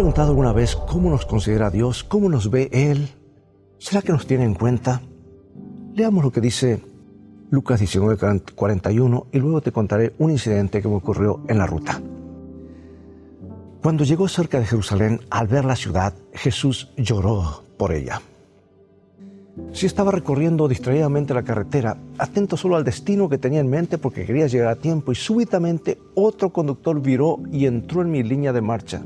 preguntado alguna vez cómo nos considera Dios, cómo nos ve Él? ¿Será que nos tiene en cuenta? Leamos lo que dice Lucas 19:41 y luego te contaré un incidente que me ocurrió en la ruta. Cuando llegó cerca de Jerusalén, al ver la ciudad, Jesús lloró por ella. Si estaba recorriendo distraídamente la carretera, atento solo al destino que tenía en mente porque quería llegar a tiempo y súbitamente otro conductor viró y entró en mi línea de marcha,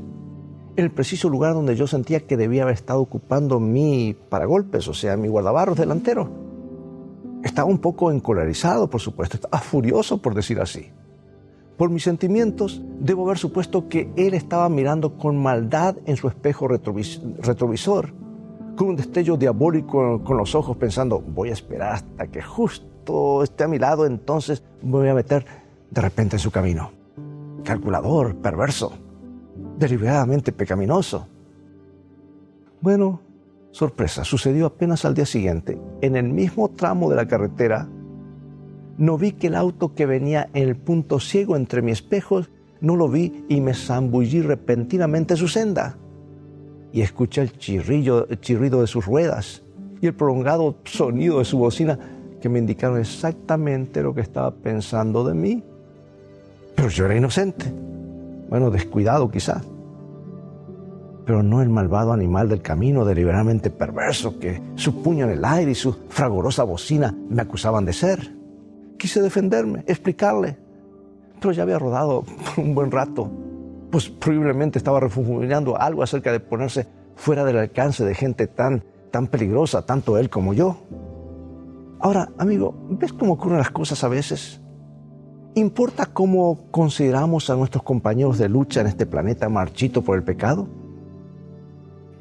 el preciso lugar donde yo sentía que debía haber estado ocupando mi paragolpes, o sea, mi guardabarros delantero. Estaba un poco encolerizado, por supuesto, estaba furioso, por decir así. Por mis sentimientos, debo haber supuesto que él estaba mirando con maldad en su espejo retrovisor, con un destello diabólico con los ojos, pensando, voy a esperar hasta que justo esté a mi lado, entonces me voy a meter de repente en su camino. Calculador, perverso, deliberadamente pecaminoso. Bueno, Sorpresa, sucedió apenas al día siguiente. En el mismo tramo de la carretera, no vi que el auto que venía en el punto ciego entre mis espejos, no lo vi y me zambullí repentinamente en su senda. Y escuché el, chirrillo, el chirrido de sus ruedas y el prolongado sonido de su bocina que me indicaron exactamente lo que estaba pensando de mí. Pero yo era inocente. Bueno, descuidado quizás pero no el malvado animal del camino deliberadamente perverso que su puño en el aire y su fragorosa bocina me acusaban de ser. Quise defenderme, explicarle, pero ya había rodado un buen rato, pues probablemente estaba refunfuñando algo acerca de ponerse fuera del alcance de gente tan, tan peligrosa, tanto él como yo. Ahora, amigo, ¿ves cómo ocurren las cosas a veces? ¿Importa cómo consideramos a nuestros compañeros de lucha en este planeta marchito por el pecado?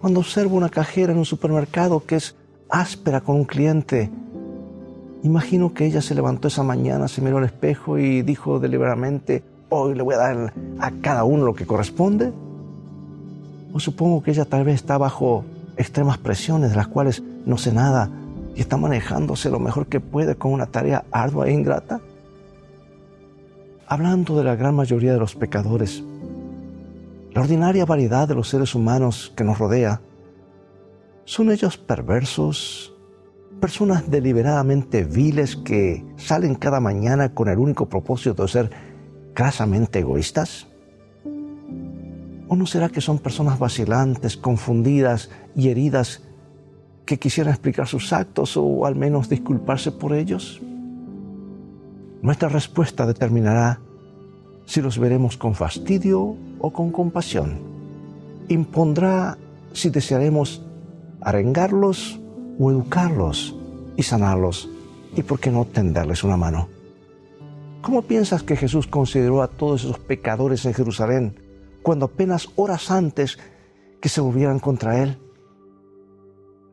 Cuando observo una cajera en un supermercado que es áspera con un cliente, imagino que ella se levantó esa mañana, se miró al espejo y dijo deliberadamente, hoy le voy a dar a cada uno lo que corresponde. O supongo que ella tal vez está bajo extremas presiones de las cuales no sé nada y está manejándose lo mejor que puede con una tarea ardua e ingrata. Hablando de la gran mayoría de los pecadores, la ordinaria variedad de los seres humanos que nos rodea, ¿son ellos perversos? ¿Personas deliberadamente viles que salen cada mañana con el único propósito de ser crasamente egoístas? ¿O no será que son personas vacilantes, confundidas y heridas que quisieran explicar sus actos o al menos disculparse por ellos? Nuestra respuesta determinará si los veremos con fastidio o con compasión. Impondrá si desearemos arengarlos o educarlos y sanarlos y por qué no tenderles una mano. ¿Cómo piensas que Jesús consideró a todos esos pecadores en Jerusalén cuando apenas horas antes que se volvieran contra Él?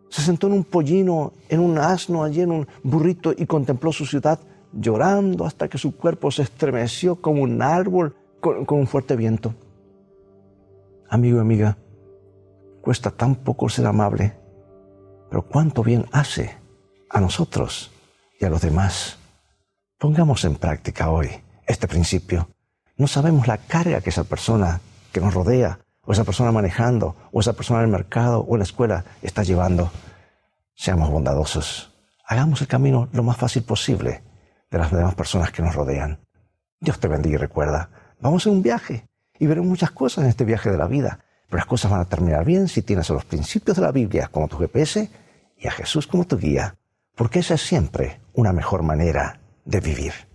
Se sentó en un pollino, en un asno, allí en un burrito y contempló su ciudad llorando hasta que su cuerpo se estremeció como un árbol con, un fuerte viento. Amigo y amiga, cuesta tan poco ser amable, pero cuánto bien hace a nosotros y a los demás. Pongamos en práctica hoy este principio. No sabemos la carga que esa persona que nos rodea, o esa persona manejando, o esa persona en el mercado o en la escuela está llevando. Seamos bondadosos. Hagamos el camino lo más fácil posible de las demás personas que nos rodean. Dios te bendiga y recuerda, vamos en un viaje y veremos muchas cosas en este viaje de la vida, pero las cosas van a terminar bien si tienes a los principios de la Biblia como tu GPS y a Jesús como tu guía, porque esa es siempre una mejor manera de vivir.